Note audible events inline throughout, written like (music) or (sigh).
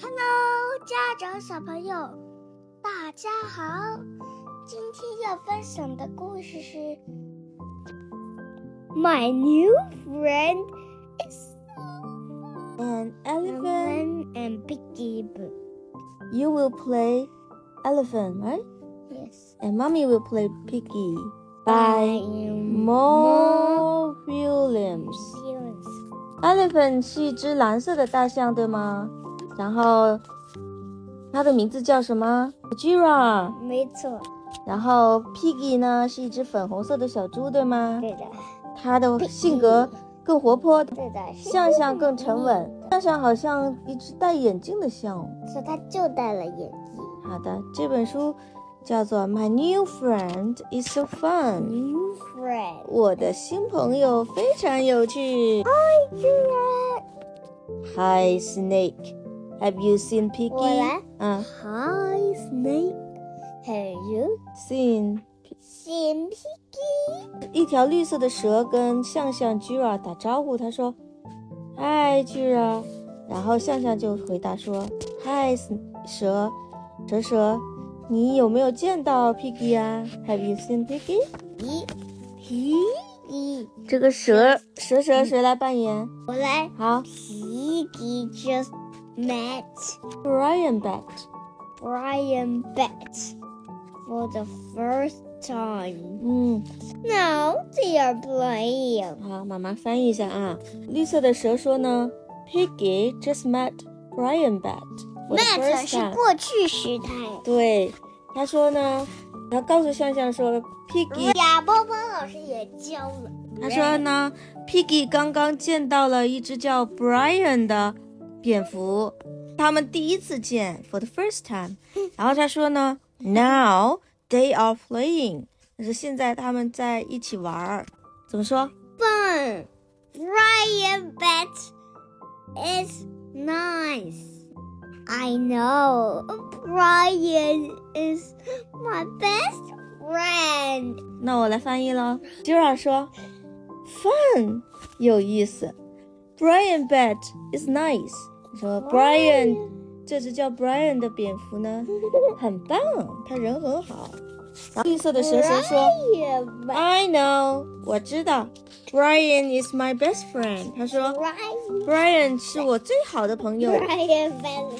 Hello，家长小朋友，大家好。今天要分享的故事是《My New Friend is An elephant. Elephant and Piggy Book. You will play elephant, right? Yes. And mommy will play piggy. By Mo Williams. Elephant 是一只蓝色的大象，对吗？ 然后它的名字叫什么？Gira。没错，然后 Piggy 呢是一只粉红色的小猪，对吗？对的，它的性格更活泼，对的。象象更沉稳。象象好像一只戴眼镜的象哦。所以他就戴了眼镜。好的，这本书叫做《My New Friend Is So Fun》。New friend. 我的新朋友非常有趣。Hi, Gira. Hi Snake, have you seen Piggy？嗯 Hi, Snake. Have you，seen seen Piggy? 一条绿色的蛇跟象象 Jira 打招呼，他说：“Hi, Jira。”然后象象就回答说：“Hi 蛇，蛇蛇，你有没有见到 Piggy 啊？Have you seen Piggy？” 咦，这个蛇蛇蛇谁来扮演？我来。好 Piggy just met ，Brian Bet。 Brian Bet for the first time. 嗯， Now they are playing. 好，妈妈翻译一下啊。绿色的蛇说呢，Piggy just met Brian Bet for the Met first 是 time。过去时态。对，他说呢，他告诉象象说，Piggy，亚波波老师也教了。他说呢，Piggy 刚刚见到了一只叫 Brian 的 蝙蝠，他们第一次见，for the first time。然后他说呢，Now they are playing，就是现在他们在一起玩儿，怎么说？ fun. Brian Bet is nice. I know. (laughs) Brian is my best friend. 那我来翻译了。Jira 说，fun 有意思，Brian Bet is nice。 说 Brian 这只叫 Brian 的蝙蝠呢，很棒，他人很好。绿色的蛇蛇说 Bet.，I know，我知道，Brian is my best friend。他说 Brian. 是我最好的朋友。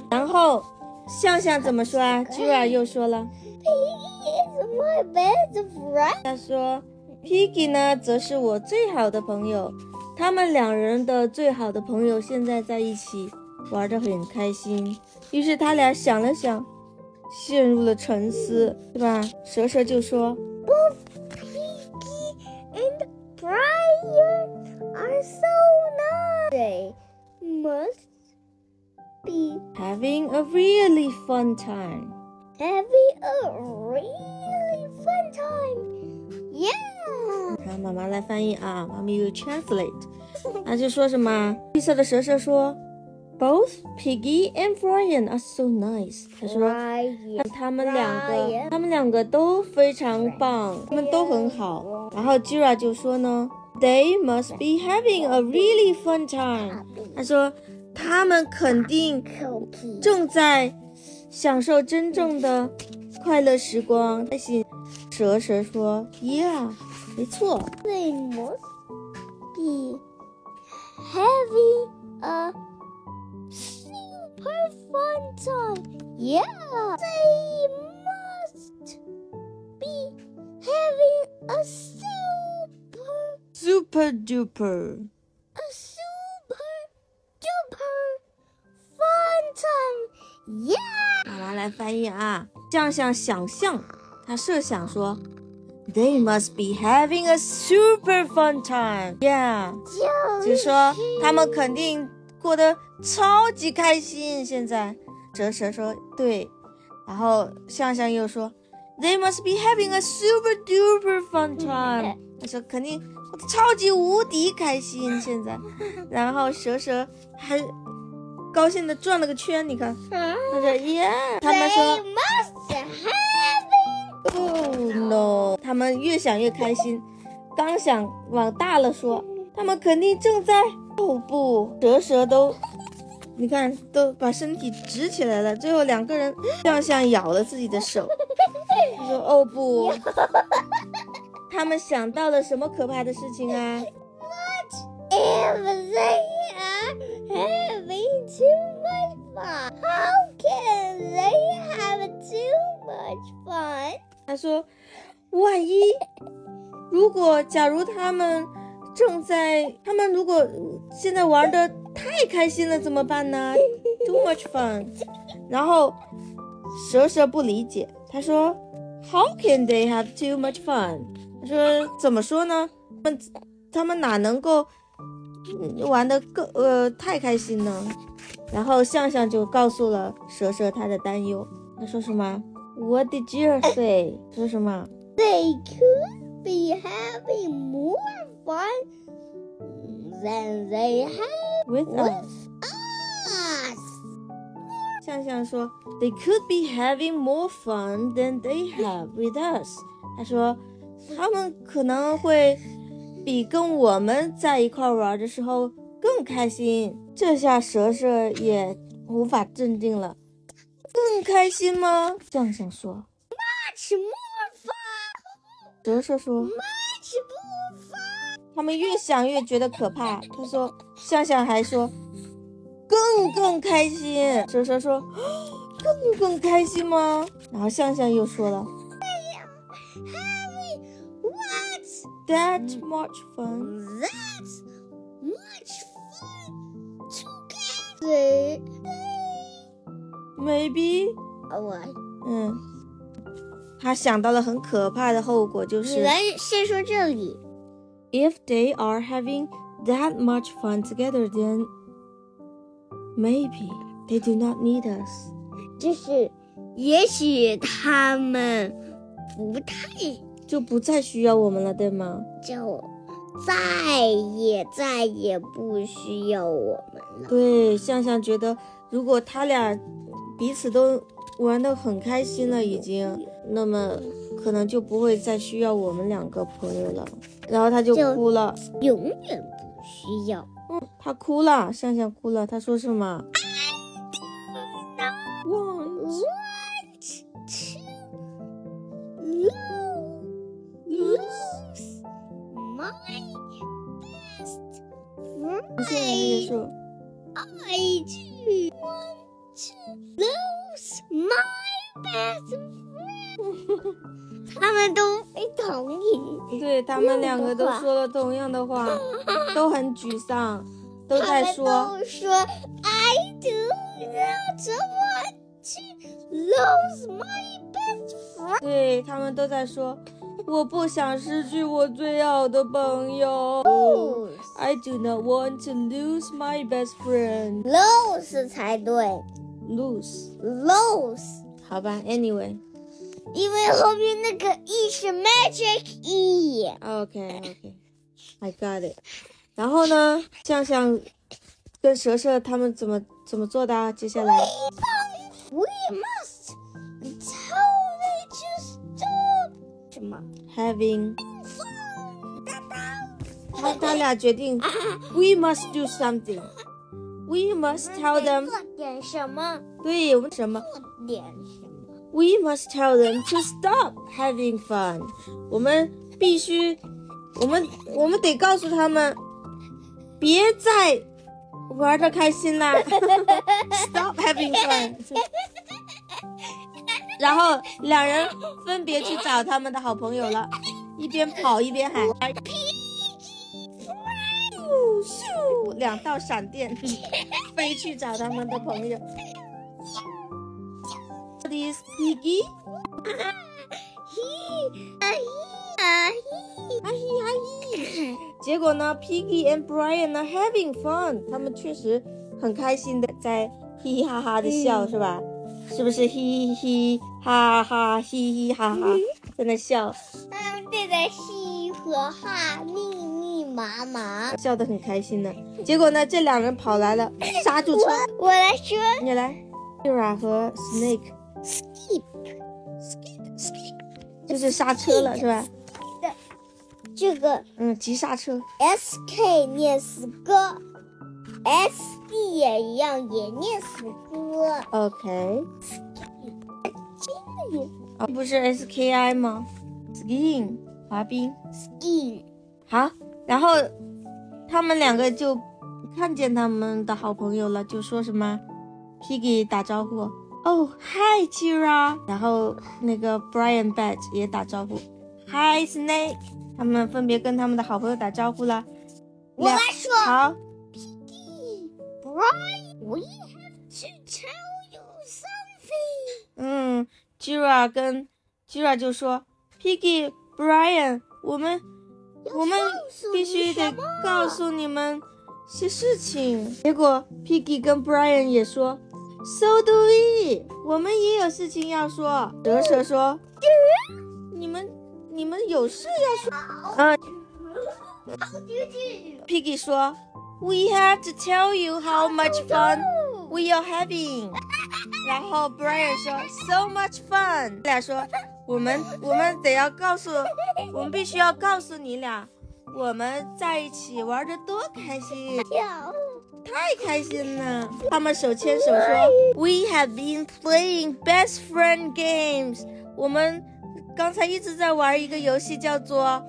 然后象象怎么说啊？Jura 又说了。He is my best friend. 他说，Piggy 呢，则是我最好的朋友。他们两人的最好的朋友现在在一起，玩得很开心。于是他俩想了想，陷入了沉思，对吧？蛇蛇就说 Both Piggy and Brian are so nice. They must be，having a really fun time。having a really fun time. Yeah. 好，妈妈来翻译啊，妈咪 will translate。那就说什么？绿色的蛇蛇说，Both Piggy and Brian are so nice。他说。他们两个，他们两个都非常棒，他们都很好。然后 Jira 就说呢，They must be having a really fun time。他说，他们肯定正在享受真正的快乐时光。开心，蛇蛇说，Yeah，没错。They must be having Yeah. They must be having a super, Super duper。 a super duper fun time. Yeah. 妈妈来翻译啊，象象想象，他设想说，They must be having a super fun time. Yeah，就是说他们肯定过得超级开心。现在， 哲蛇说对，然后向向又说，They must be having a super duper fun time. (laughs) 他说肯定超级无敌开心。现在，(laughs) 然后蛇蛇还高兴的转了个圈，你看。他说耶，他们 They 说 must having 哦 no，他们越想越开心，刚想往大了说，他们肯定正在哦不，蛇蛇都你看都把身体直起来了。最后两个人向向咬了自己的手，(laughs) 他说：“哦不。”他们想到了什么可怕的事情啊？If they are having too much fun, how can they have too much fun？他说：“万一，如果假如他们正在，他们如果现在玩的太开心了，怎么办呢？(laughs) Too much fun。”然后蛇蛇不理解，他说：“How can they have too much fun？” 他说：“怎么说呢？他们他们哪能够玩的更呃太开心呢？”然后向向就告诉了蛇蛇他的担忧。他说什么？What did you say？说什么？They could be having more fun than they have with us。向向说：“They could be having more fun than they have with us。”他说。他们可能会比跟我们在一块玩的时候更开心。这下蛇蛇也无法镇定了。更开心吗？向向说。Much more fun。蛇蛇说。他们越想越觉得可怕。他说，向向还说，更更开心。蛇蛇说，更更开心吗？然后向向又说了。that much fun. That's much fun together. Maybe. 我嗯，他想到了很可怕的后果，就是你来先说这里。If they are having that much fun together, then maybe they do not need us. 就是也许他们不太就不再需要我们了，对吗？就再也再也不需要我们了。对，向向觉得，如果他俩彼此都玩的很开心了，已经，那么可能就不会再需要我们两个朋友了。然后他就哭了，永远不需要。嗯，他哭了，向向哭了。他说什么？I (laughs) I do want to lose my best friend。(laughs) 他们都非同意，对他们两个都说了同样的话，都很沮丧，都在说。都说 I do not want to lose my best friend。对他们都在说。我不想失去我最好的朋友。I do not want to lose my best friend. Lose 才对。Lose. Lose. 好吧，Anyway，因为后面那个 E 是 Magic E。OK OK，I got it。然后呢，向向跟蛇蛇他们怎么怎么做的？接下来。We must tell them to stop. 什么？having，他他俩决定，we must do something。We must tell them 做点什么？对，我们什么？做点什么？We must tell them to stop having fun。我们必须，我们我们得告诉他们，别再玩的开心啦。(laughs) Stop having fun。然后两人分别去找他们的好朋友了，一边跑一边喊：“咻咻！”两道闪电飞去找他们的朋友。This piggy，阿姨阿姨阿姨阿姨。结果呢，Piggy and Brian 呢 having fun，他们确实很开心的在嘻嘻哈哈的笑，是吧？是不是嘻嘻哈哈嘻嘻哈哈在那笑？他们对在嘻和哈密密麻麻，笑得很开心呢。结果呢，这两人跑来了，刹住车。我来说，你来，Ira 和 Snake，skip，skip，skip，就是刹车了，是吧？对，这个，嗯，急刹车。S K 念死歌，S D 也一样，也念死歌。OK，新的意思哦，不是 S K I 吗？Skiing 滑冰。，ski。好，然后他们两个就看见他们的好朋友了，就说什么？Piggy 打招呼，哦，Hi Jira，然后那个 Brian Badge 也打招呼，Hi Snake，他们分别跟他们的好朋友打招呼了。我来说好，，Brian, we have to tell you something. 嗯，Jira 跟 Jira 就说，Piggy Brian，我们我们必须得告诉你们些事情。结果 Piggy 跟 Brian 也说，So do we，我们也有事情要说。蛇蛇说，你们你们有事要说？嗯，Piggy 说，We have to tell you how much fun we are having。然后 Brian 说，So much fun。俩说，我们我们得要告诉，我们必须要告诉你俩，我们在一起玩的多开心。跳太开心了！他们手牵手说：“We have been playing best friend games。”我们刚才一直在玩一个游戏，叫做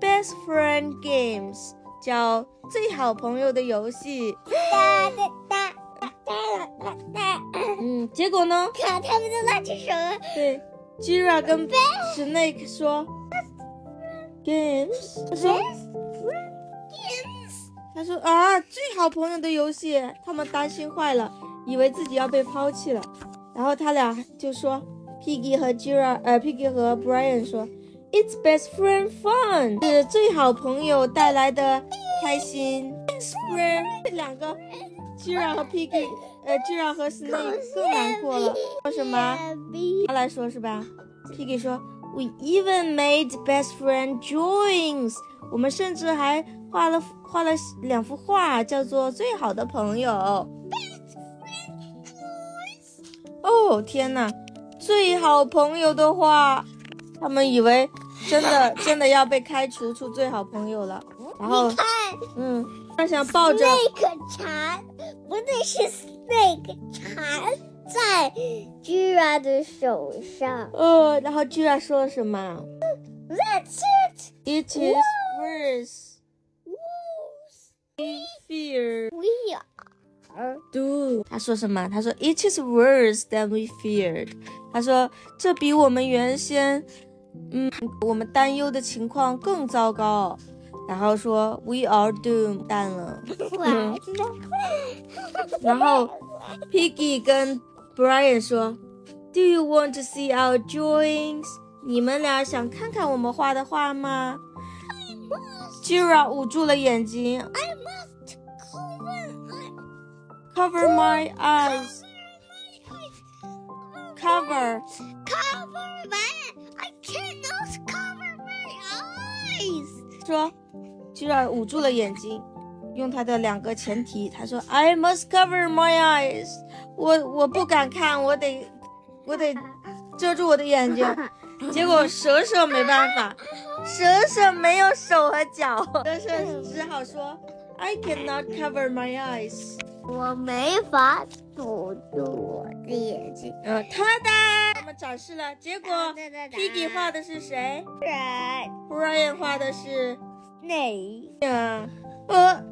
Best Friend Games，叫最好朋友的游戏。哒哒哒哒哒哒哒。嗯，结果呢？看他们都拉起手了。对，Jira 跟 Snake 说 Games，他说他说啊，最好朋友的游戏，他们担心坏了，以为自己要被抛弃了。然后他俩就说，Piggy 和 Jira，呃，Piggy 和 Brian 说，It's best friend fun，是最好朋友带来的开心。Best friend，这两个 Jira 和 Piggy，呃，Jira 和 Snake 更难过了。说什么？他来说是吧？Piggy 说，We even made best friend drawings，我们甚至还画了画了两幅画，叫做最好的朋友。哦天哪，最好朋友的话，他们以为真的 (laughs) 真的要被开除出最好朋友了。然后你，看嗯，他想抱着，，snake 缠，不对，是 snake 缠在 Jira 的手上。呃，然后居然说了什么 That's it.？It is worse fear We are. do。他说什么？他说 It is worse than we feared。他说这比我们原先，嗯，我们担忧的情况更糟糕。然后说 We are doomed，淡了。然后 Piggy 跟 Brian 说，Do you want to see our drawings？你们俩想看看我们画的画吗？Jira 捂住了眼睛 I must cover.，Cover my eyes。Cover，Cover my. I cannot cover my eyes. 说，Jira 捂住了眼睛，用他的两个前提，他说，I must cover my eyes。我我不敢看，我得我得遮住我的眼睛。结果蛇蛇没办法，蛇蛇没有手和脚，蛇蛇只好说，I cannot cover my eyes。我没法堵住我的眼睛。呃，他的，我们展示了，结果哒哒哒 Piggy 画的是谁 right？Brian 画的是，哪？呃，呃，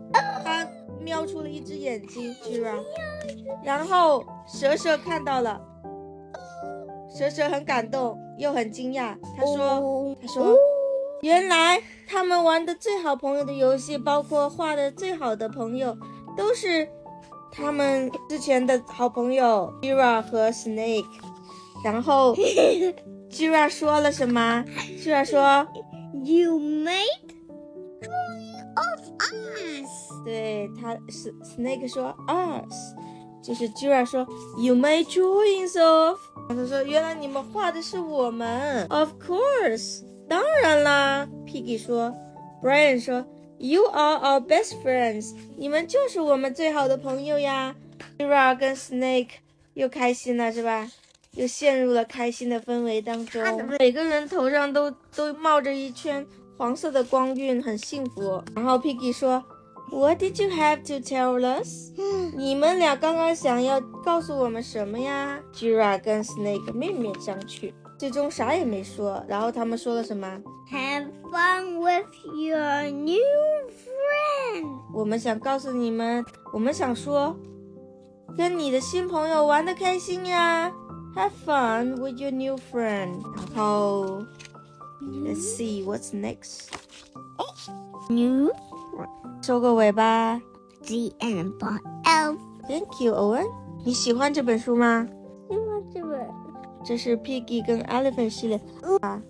他瞄出了一只眼睛，居然，然后蛇蛇看到了，蛇蛇很感动又很惊讶，他说。哦他说：“原来他们玩的最好朋友的游戏，包括画的最好的朋友，都是他们之前的好朋友 Jira 和 Snake。然后 Jira 说了什么？Jira 说 You made drawing of us. 对，他是 Snake 说 us，就是 Jira 说 You made drawings of。他说原来你们画的是我们，Of course，当然啦。Piggy 说，Brian 说 You are our best friends，你们就是我们最好的朋友呀。Gira 跟 Snake 又开心了是吧？又陷入了开心的氛围当中，每个人头上都都冒着一圈黄色的光晕，很幸福。然后 Piggy 说 What did you have to tell us？你们俩刚刚想要告诉我们什么呀？Gira 跟 Snake 面面相觑，最终啥也没说。然后他们说了什么？Have fun with your new friend。我们想告诉你们，我们想说，跟你的新朋友玩的开心呀。Have fun with your new friend。然后，Let's see what's next。New。收个尾巴。The end by Elf。Thank you, Owen。你喜欢这本书吗？ 这是 Piggy 跟 Elephant 系列啊。